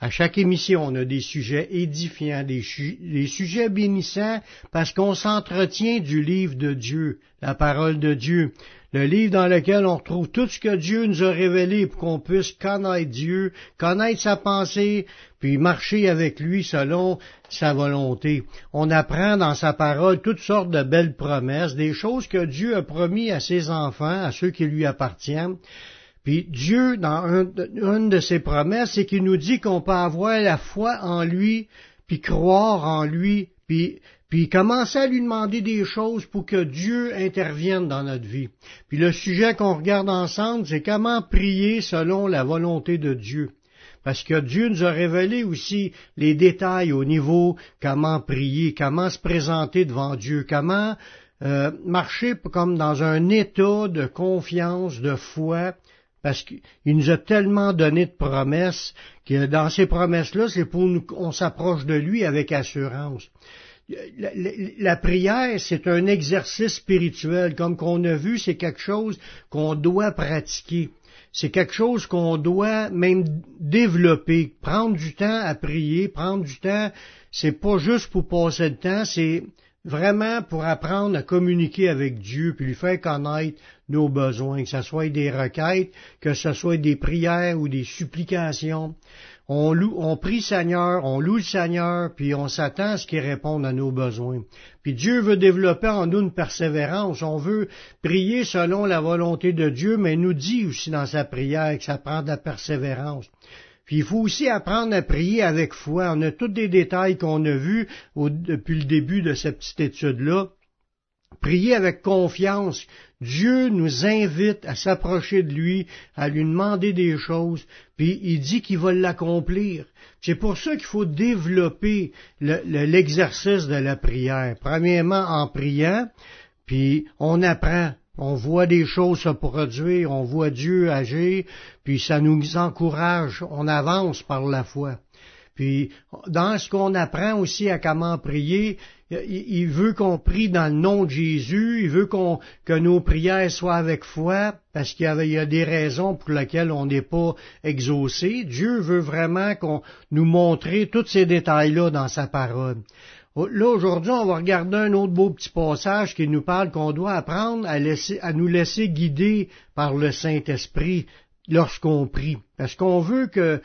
À chaque émission, on a des sujets édifiants, des, sujets bénissants, parce qu'on s'entretient du livre de Dieu, la parole de Dieu, le livre dans lequel on retrouve tout ce que Dieu nous a révélé pour qu'on puisse connaître Dieu, connaître sa pensée, puis marcher avec lui selon sa volonté. On apprend dans sa parole toutes sortes de belles promesses, des choses que Dieu a promis à ses enfants, à ceux qui lui appartiennent. Puis Dieu, dans une de ses promesses, c'est qu'il nous dit qu'on peut avoir la foi en lui, puis croire en lui, puis, puis commencer à lui demander des choses pour que Dieu intervienne dans notre vie. Puis le sujet qu'on regarde ensemble, c'est comment prier selon la volonté de Dieu. Parce que Dieu nous a révélé aussi les détails au niveau comment prier, comment se présenter devant Dieu, comment euh, marcher comme dans un état de confiance, de foi, parce qu'il nous a tellement donné de promesses que dans ces promesses-là, c'est pour nous qu'on s'approche de lui avec assurance. La, prière, c'est un exercice spirituel. Comme qu'on a vu, c'est quelque chose qu'on doit pratiquer. C'est quelque chose qu'on doit même développer. Prendre du temps à prier, prendre du temps, c'est pas juste pour passer le temps, c'est vraiment pour apprendre à communiquer avec Dieu, puis lui faire connaître nos besoins, que ce soit des requêtes, que ce soit des prières ou des supplications. On, loue, on prie Seigneur, on loue le Seigneur, puis on s'attend à ce qu'il réponde à nos besoins. Puis Dieu veut développer en nous une persévérance. On veut prier selon la volonté de Dieu, mais il nous dit aussi dans sa prière que ça prend de la persévérance. Puis il faut aussi apprendre à prier avec foi. On a tous des détails qu'on a vus depuis le début de cette petite étude-là. Prier avec confiance. Dieu nous invite à s'approcher de lui, à lui demander des choses, puis il dit qu'il va l'accomplir. C'est pour ça qu'il faut développer l'exercice de la prière. Premièrement, en priant, puis on apprend. On voit des choses se produire, on voit Dieu agir, puis ça nous encourage, on avance par la foi. Puis dans ce qu'on apprend aussi à comment prier, il veut qu'on prie dans le nom de Jésus, il veut qu'on que nos prières soient avec foi, parce qu'il y, a des raisons pour lesquelles on n'est pas exaucé. Dieu veut vraiment qu'on nous montre tous ces détails-là dans sa parole. Oh, là, aujourd'hui, on va regarder un autre beau petit passage qui nous parle qu'on doit apprendre à, nous laisser guider par le Saint-Esprit lorsqu'on prie. Parce qu'on veut que,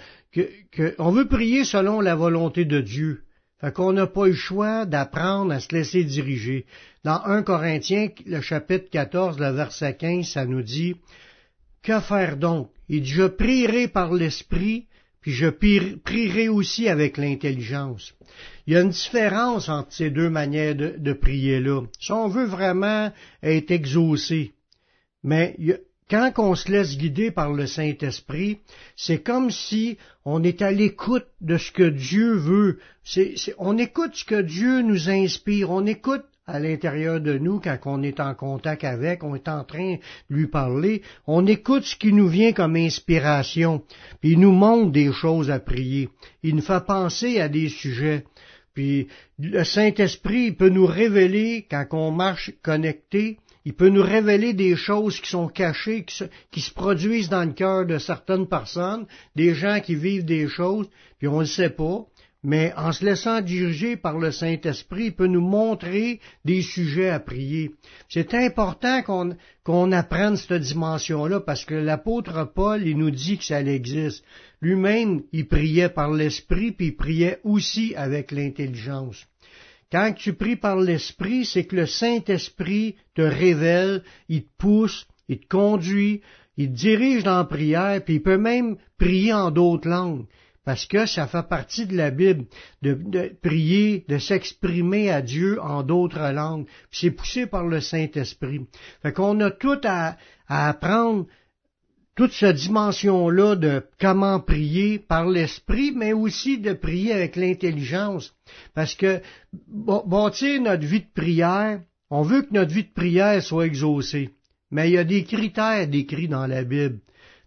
on veut prier selon la volonté de Dieu. Fait qu'on n'a pas le choix d'apprendre à se laisser diriger. Dans 1 Corinthiens, le chapitre 14, le verset 15, ça nous dit, Que faire donc? Il dit, je prierai par l'Esprit, puis je prierai aussi avec l'intelligence. Il y a une différence entre ces deux manières de, prier là. Si on veut vraiment être exaucé, mais quand on se laisse guider par le Saint-Esprit, c'est comme si on est à l'écoute de ce que Dieu veut. on écoute ce que Dieu nous inspire, on écoute à l'intérieur de nous, quand on est en contact avec, on est en train de lui parler, on écoute ce qui nous vient comme inspiration, puis il nous montre des choses à prier, il nous fait penser à des sujets, puis le Saint-Esprit peut nous révéler, quand on marche connecté, il peut nous révéler des choses qui sont cachées, qui se, produisent dans le cœur de certaines personnes, des gens qui vivent des choses, puis on ne sait pas, mais en se laissant diriger par le Saint-Esprit, il peut nous montrer des sujets à prier. C'est important qu'on apprenne cette dimension-là, parce que l'apôtre Paul, il nous dit que ça existe. Lui-même, il priait par l'Esprit, puis il priait aussi avec l'intelligence. Quand tu pries par l'Esprit, c'est que le Saint-Esprit te révèle, il te pousse, il te conduit, il te dirige dans la prière, puis il peut même prier en d'autres langues parce que ça fait partie de la Bible de, prier, de s'exprimer à Dieu en d'autres langues. c'est poussé par le Saint-Esprit. Fait qu'on a tout à, apprendre toute cette dimension-là de comment prier par l'esprit, mais aussi de prier avec l'intelligence. Parce que bâtir notre vie de prière, on veut que notre vie de prière soit exaucée. Mais il y a des critères décrits dans la Bible.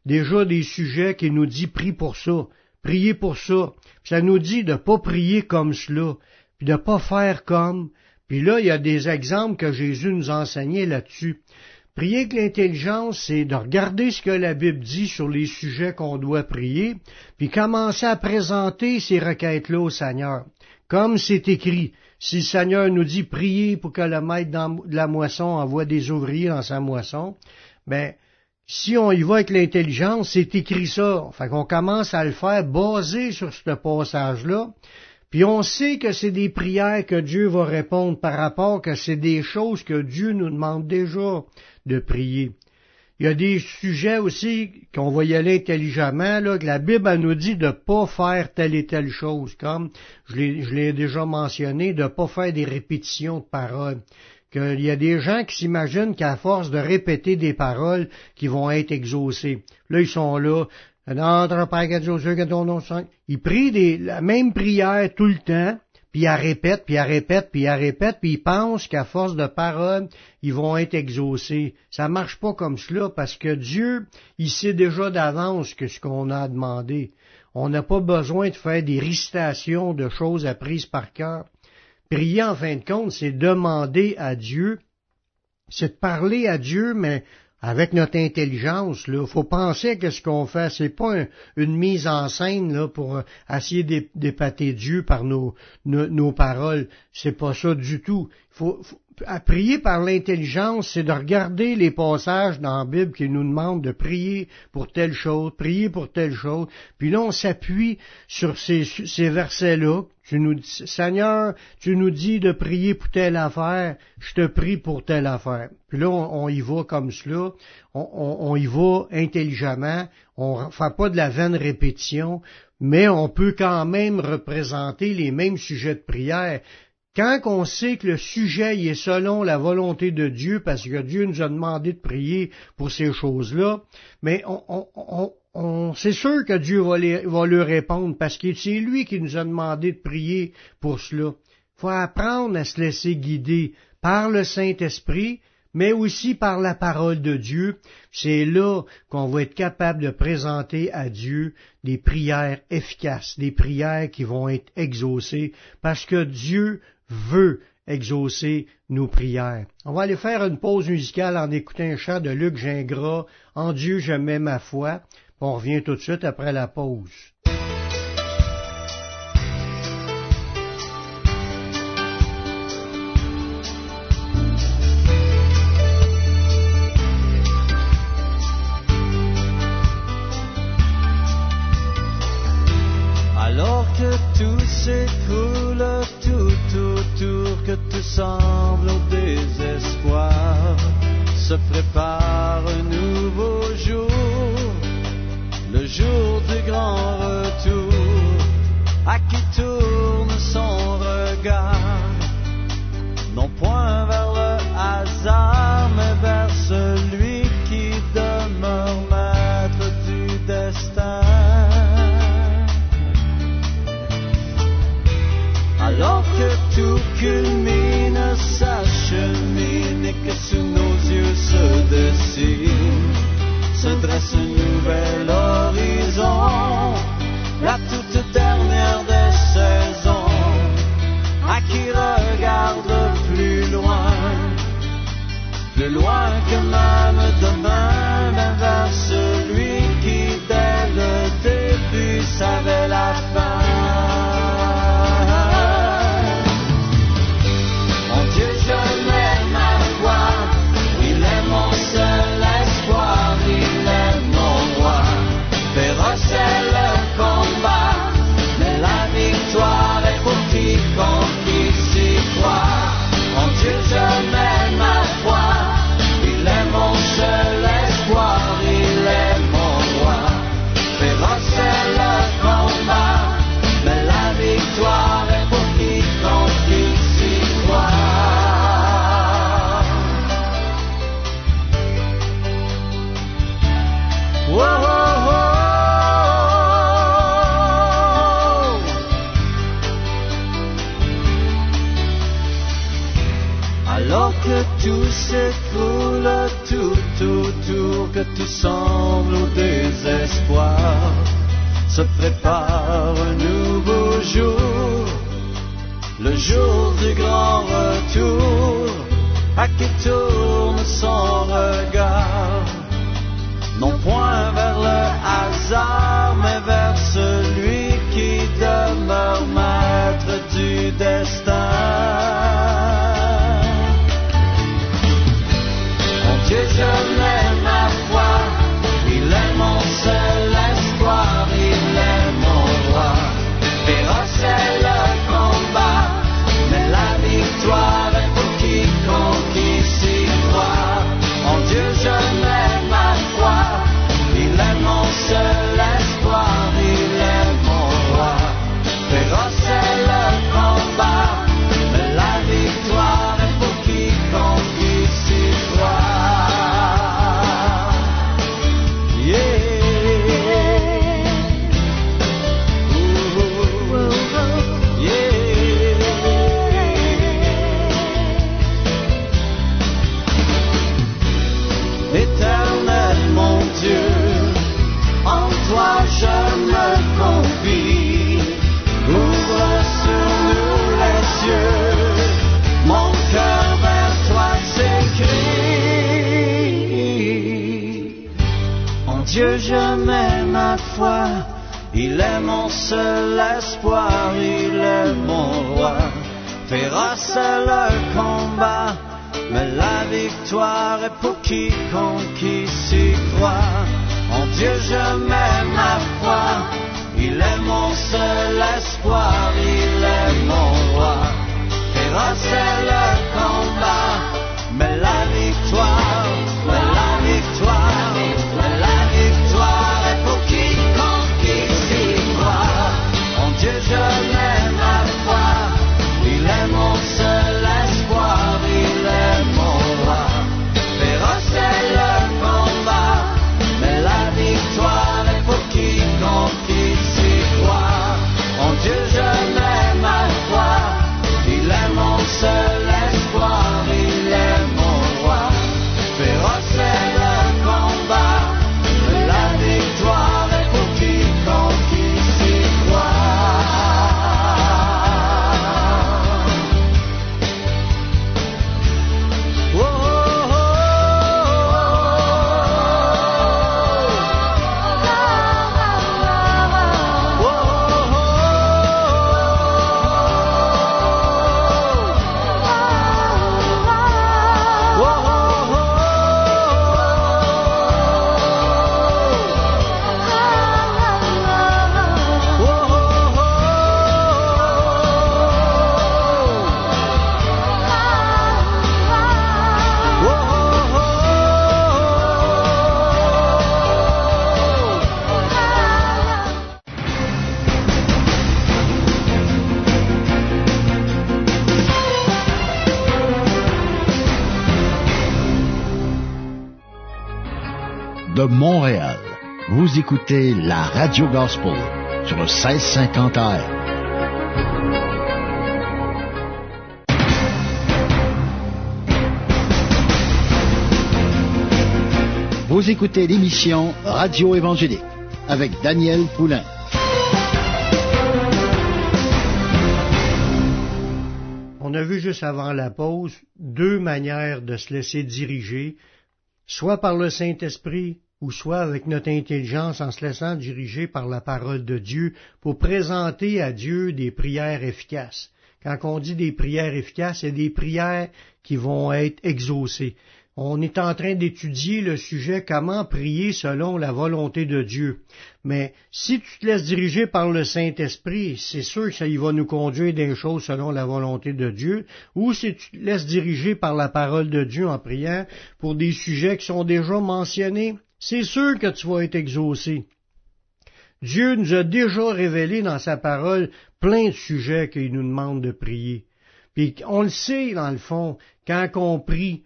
Déjà des sujets qui nous dit prie pour ça, priez pour ça. Ça nous dit de pas prier comme cela, puis de pas faire comme. Puis là, il y a des exemples que Jésus nous enseignait là-dessus. Prier avec l'intelligence, c'est de regarder ce que la Bible dit sur les sujets qu'on doit prier, puis commencer à présenter ces requêtes-là au Seigneur. Comme c'est écrit, si le Seigneur nous dit prier pour que le maître de la moisson envoie des ouvriers dans sa moisson, ben, si on y va avec l'intelligence, c'est écrit ça. Fait qu'on commence à le faire basé sur ce passage-là, puis on sait que c'est des prières que Dieu va répondre par rapport que c'est des choses que Dieu nous demande déjà de prier. Il y a des sujets aussi qu'on va y aller intelligemment, là, que la Bible nous dit de ne pas faire telle et telle chose, comme je l'ai déjà mentionné, de ne pas faire des répétitions de paroles. Qu'il y a des gens qui s'imaginent qu'à force de répéter des paroles, qui vont être exaucés. Là, ils sont là, notre Père que ton nom Il prie la même prière tout le temps, puis il répète, puis il répète, puis il répète, puis il pense qu'à force de paroles, ils vont être exaucés. Ça marche pas comme cela, parce que Dieu, il sait déjà d'avance que ce qu'on a demandé. On n'a pas besoin de faire des récitations de choses apprises par cœur. Prier, en fin de compte, c'est demander à Dieu, c'est de parler à Dieu, mais avec notre intelligence, là, faut penser que ce qu'on fait, c'est pas une mise en scène là pour euh, essayer d'épater Dieu par nos, nos, paroles. C'est pas ça du tout. À prier par l'intelligence, c'est de regarder les passages dans la Bible qui nous demandent de prier pour telle chose, prier pour telle chose. Puis là, on s'appuie sur ces, versets-là. Tu nous dis, Seigneur, tu nous dis de prier pour telle affaire, je te prie pour telle affaire. Puis là, on, y va comme cela, on, on, y va intelligemment, on ne fait pas de la vaine répétition, mais on peut quand même représenter les mêmes sujets de prière. Quand on sait que le sujet est selon la volonté de Dieu, parce que Dieu nous a demandé de prier pour ces choses-là, mais on, c'est sûr que Dieu va, va lui répondre, parce que c'est lui qui nous a demandé de prier pour cela. Il faut apprendre à se laisser guider par le Saint-Esprit, mais aussi par la parole de Dieu. C'est là qu'on va être capable de présenter à Dieu des prières efficaces, des prières qui vont être exaucées, parce que Dieu veut exaucer nos prières. On va aller faire une pause musicale en écoutant un chant de Luc Gingras, En Dieu je mets ma foi. On revient tout de suite après la pause. Semble un nouvel horizon, la toute dernière des saisons, à qui regarde plus loin, plus loin que même demain, Je mets ma foi, il est mon seul espoir, il est mon roi. Féroce est le combat, mais la victoire est pour quiconque qui s'y croit. En Dieu je mets ma foi, il est mon seul espoir, il est mon roi. Féroce est le combat, mais la victoire, Montréal, vous écoutez la Radio Gospel sur le 1650 AM. Vous écoutez l'émission Radio Évangélique avec Daniel Poulain. On a vu juste avant la pause deux manières de se laisser diriger, soit par le Saint-Esprit ou soit avec notre intelligence en se laissant diriger par la parole de Dieu pour présenter à Dieu des prières efficaces. Quand on dit des prières efficaces, c'est des prières qui vont être exaucées. On est en train d'étudier le sujet comment prier selon la volonté de Dieu. Mais si tu te laisses diriger par le Saint-Esprit, c'est sûr que ça y va nous conduire des choses selon la volonté de Dieu, ou si tu te laisses diriger par la parole de Dieu en priant pour des sujets qui sont déjà mentionnés, c'est sûr que tu vas être exaucé. Dieu nous a déjà révélé dans sa parole plein de sujets qu'il nous demande de prier. Puis on le sait, dans le fond, quand on prie,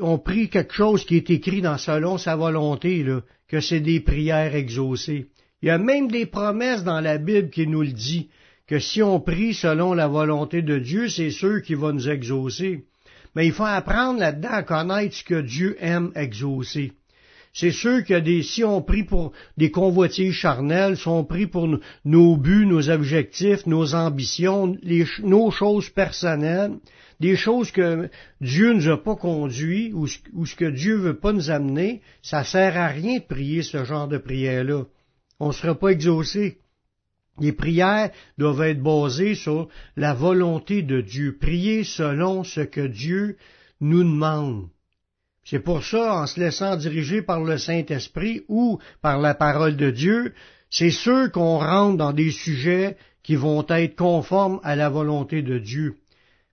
on prie quelque chose qui est écrit dans selon sa volonté, là, que c'est des prières exaucées. Il y a même des promesses dans la Bible qui nous le dit, que si on prie selon la volonté de Dieu, c'est sûr qu'il va nous exaucer. mais il faut apprendre là-dedans à connaître ce que Dieu aime exaucer. C'est sûr que des, si on prie pour des convoitises charnelles, si on prie pour nos buts, nos objectifs, nos ambitions, nos choses personnelles, des choses que Dieu ne nous a pas conduit ou, ce que Dieu veut pas nous amener, ça sert à rien de prier ce genre de prière-là. On ne sera pas exaucé. Les prières doivent être basées sur la volonté de Dieu, prier selon ce que Dieu nous demande. C'est pour ça, en se laissant diriger par le Saint-Esprit ou par la parole de Dieu, c'est sûr qu'on rentre dans des sujets qui vont être conformes à la volonté de Dieu.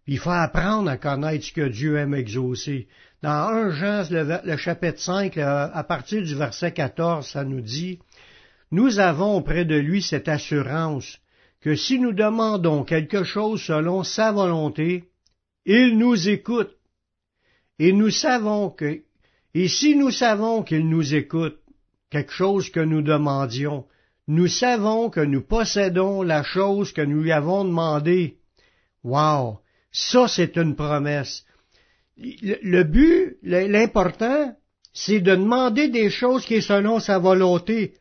Il faut apprendre à connaître ce que Dieu aime exaucer. Dans 1 Jean, le, chapitre 5, à partir du verset 14, ça nous dit, Nous avons auprès de lui cette assurance que si nous demandons quelque chose selon sa volonté, il nous écoute. Et nous savons que, et si nous savons qu'il nous écoute, quelque chose que nous demandions, nous savons que nous possédons la chose que nous lui avons demandée. Wow! Ça, c'est une promesse. Le, but, l'important, c'est de demander des choses qui sont selon sa volonté.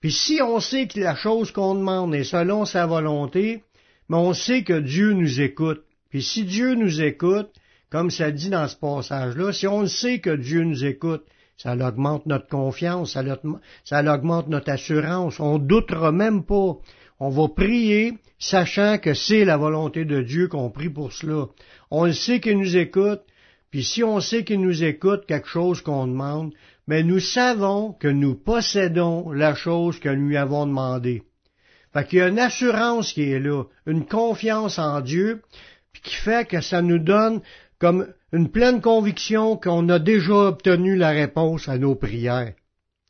Puis si on sait que la chose qu'on demande est selon sa volonté, mais on sait que Dieu nous écoute. Puis si Dieu nous écoute, comme ça dit dans ce passage-là, si on sait que Dieu nous écoute, ça augmente notre confiance, ça, augmente notre assurance, on doutera même pas. On va prier, sachant que c'est la volonté de Dieu qu'on prie pour cela. On le sait qu'il nous écoute, puis si on sait qu'il nous écoute quelque chose qu'on demande, mais nous savons que nous possédons la chose que nous lui avons demandée. Fait qu'il y a une assurance qui est là, une confiance en Dieu, puis qui fait que ça nous donne comme une pleine conviction qu'on a déjà obtenu la réponse à nos prières.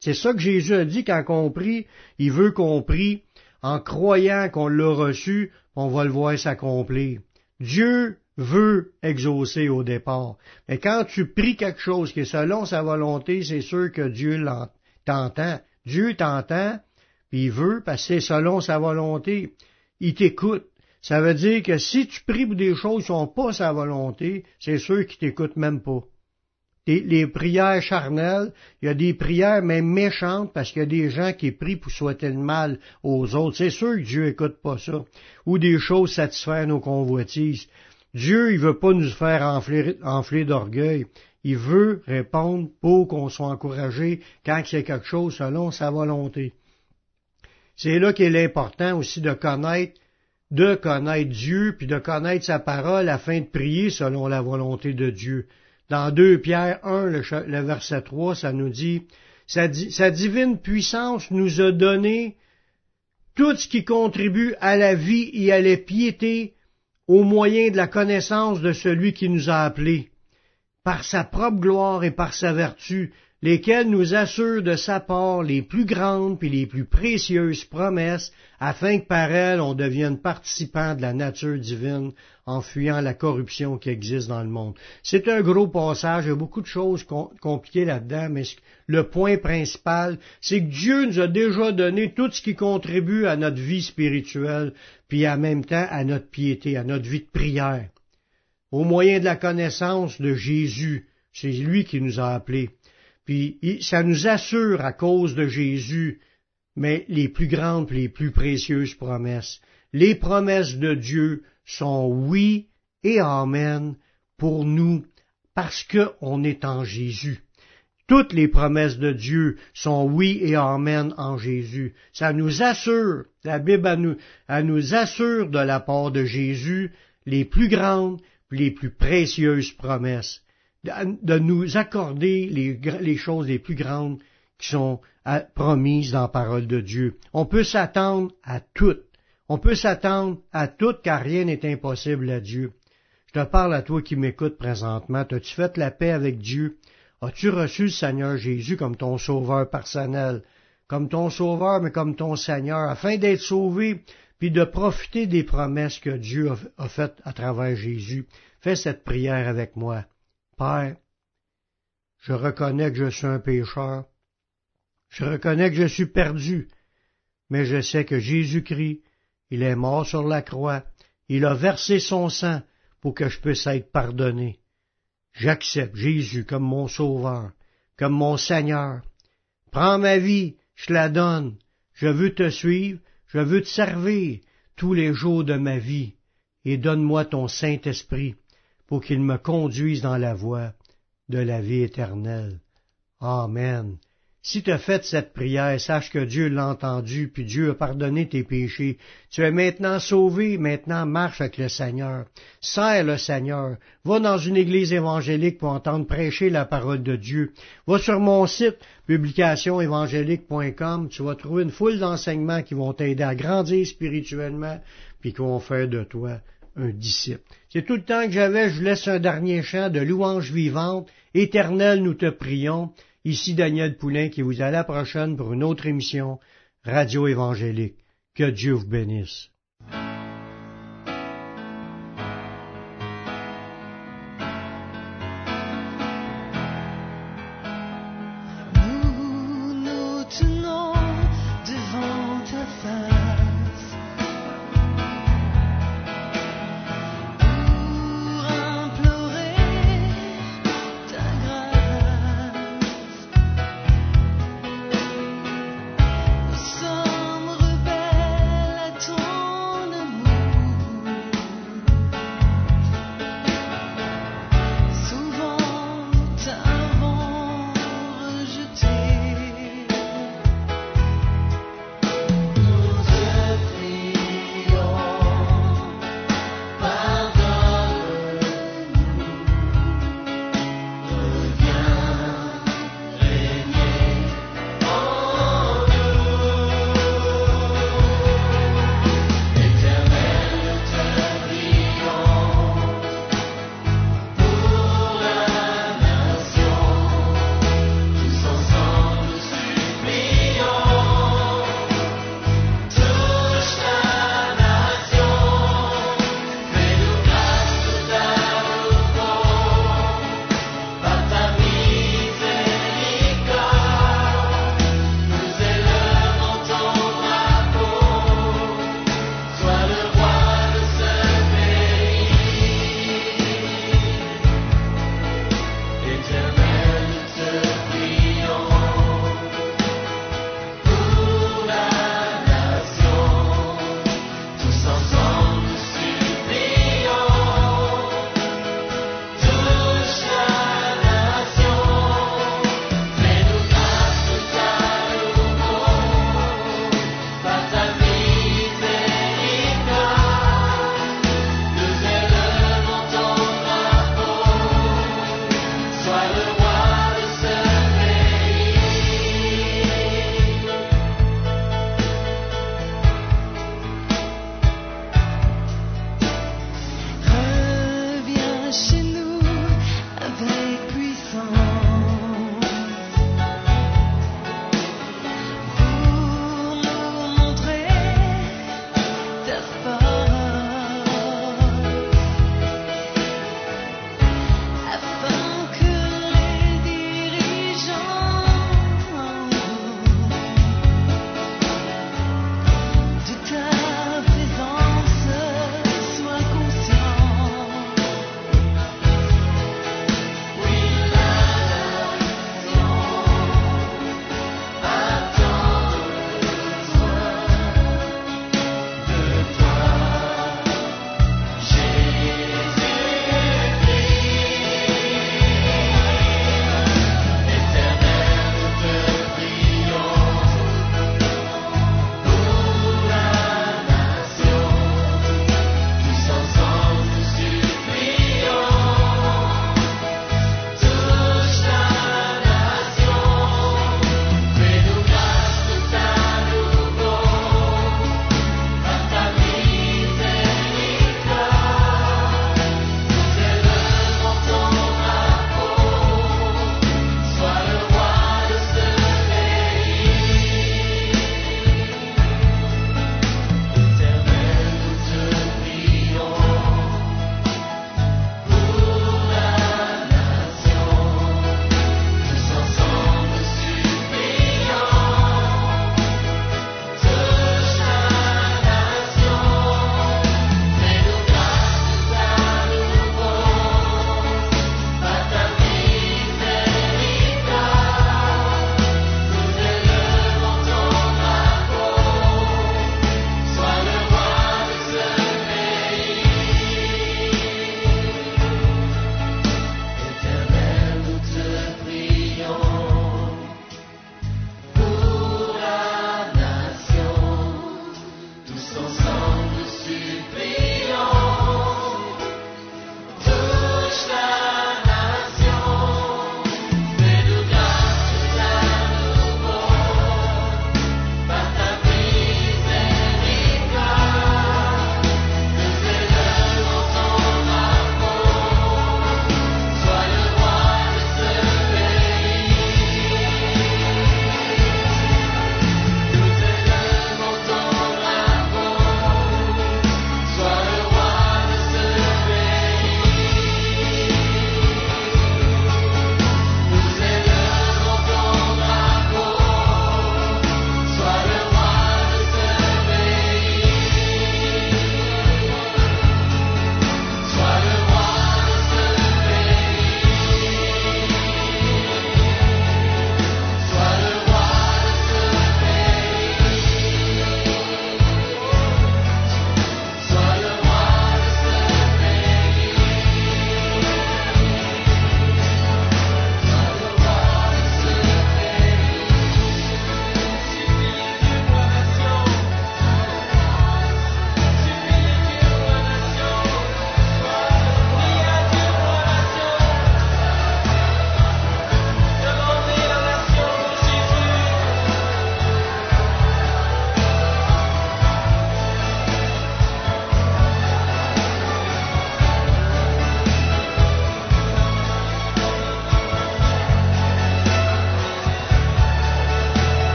C'est ça que Jésus a dit quand on prie, il veut qu'on prie en croyant qu'on l'a reçu, on va le voir s'accomplir. Dieu veut exaucer au départ. Mais quand tu pries quelque chose qui est selon sa volonté, c'est sûr que Dieu t'entend. Dieu t'entend, puis il veut, parce que c'est selon sa volonté. Il t'écoute. Ça veut dire que si tu pries pour des choses qui sont pas sa volonté, c'est sûr qu'il t'écoute même pas les, prières charnelles, il y a des prières même méchantes parce qu'il y a des gens qui prient pour souhaiter le mal aux autres. C'est sûr que Dieu écoute pas ça. Ou des choses satisfaire nos convoitises. Dieu, il veut pas nous faire enfler, enfler d'orgueil. Il veut répondre pour qu'on soit encouragé quand c'est quelque chose selon sa volonté. C'est là qu'il est important aussi de connaître, de connaître Dieu, puis de connaître sa parole afin de prier selon la volonté de Dieu. Dans 2 Pierre 1, le, verset 3, ça nous dit, sa, sa divine puissance nous a donné tout ce qui contribue à la vie et à la piété au moyen de la connaissance de celui qui nous a appelés, par sa propre gloire et par sa vertu, lesquels nous assurent de sa part les plus grandes et les plus précieuses promesses, afin que par elles on devienne participant de la nature divine en fuyant la corruption qui existe dans le monde. C'est un gros passage, il y a beaucoup de choses compliquées là-dedans, mais le point principal, c'est que Dieu nous a déjà donné tout ce qui contribue à notre vie spirituelle, puis en même temps à notre piété, à notre vie de prière. Au moyen de la connaissance de Jésus, c'est lui qui nous a appelés. Puis ça nous assure à cause de Jésus, mais les plus grandes les plus précieuses promesses. Les promesses de Dieu sont oui et amen pour nous parce qu'on est en Jésus. Toutes les promesses de Dieu sont oui et amen en Jésus. Ça nous assure, la Bible nous, elle nous assure de la part de Jésus les plus grandes, les plus précieuses promesses de nous accorder les, choses les plus grandes qui sont promises dans la parole de Dieu. On peut s'attendre à tout. On peut s'attendre à tout car rien n'est impossible à Dieu. Je te parle à toi qui m'écoutes présentement. As-tu fait la paix avec Dieu? As-tu reçu le Seigneur Jésus comme ton sauveur personnel? Comme ton sauveur, mais comme ton Seigneur, afin d'être sauvé, puis de profiter des promesses que Dieu a faites à travers Jésus. Fais cette prière avec moi. Père, je reconnais que je suis un pécheur. Je reconnais que je suis perdu. Mais je sais que Jésus-Christ, il est mort sur la croix. Il a versé son sang pour que je puisse être pardonné. J'accepte Jésus comme mon sauveur, comme mon Seigneur. Prends ma vie, je la donne. Je veux te suivre, je veux te servir tous les jours de ma vie, et donne-moi ton Saint-Esprit pour qu'il me conduise dans la voie de la vie éternelle. Amen. Si tu as fait cette prière, sache que Dieu l'a entendu, puis Dieu a pardonné tes péchés. Tu es maintenant sauvé, maintenant marche avec le Seigneur. Sers le Seigneur. Va dans une église évangélique pour entendre prêcher la parole de Dieu. Va sur mon site, publicationévangélique.com, tu vas trouver une foule d'enseignements qui vont t'aider à grandir spirituellement, puis qui vont faire de toi un disciple. C'est tout le temps que j'avais, je laisse un dernier chant de louange vivante. Éternel, nous te prions. Ici Daniel Poulain qui vous a la prochaine pour une autre émission Radio Évangélique. Que Dieu vous bénisse.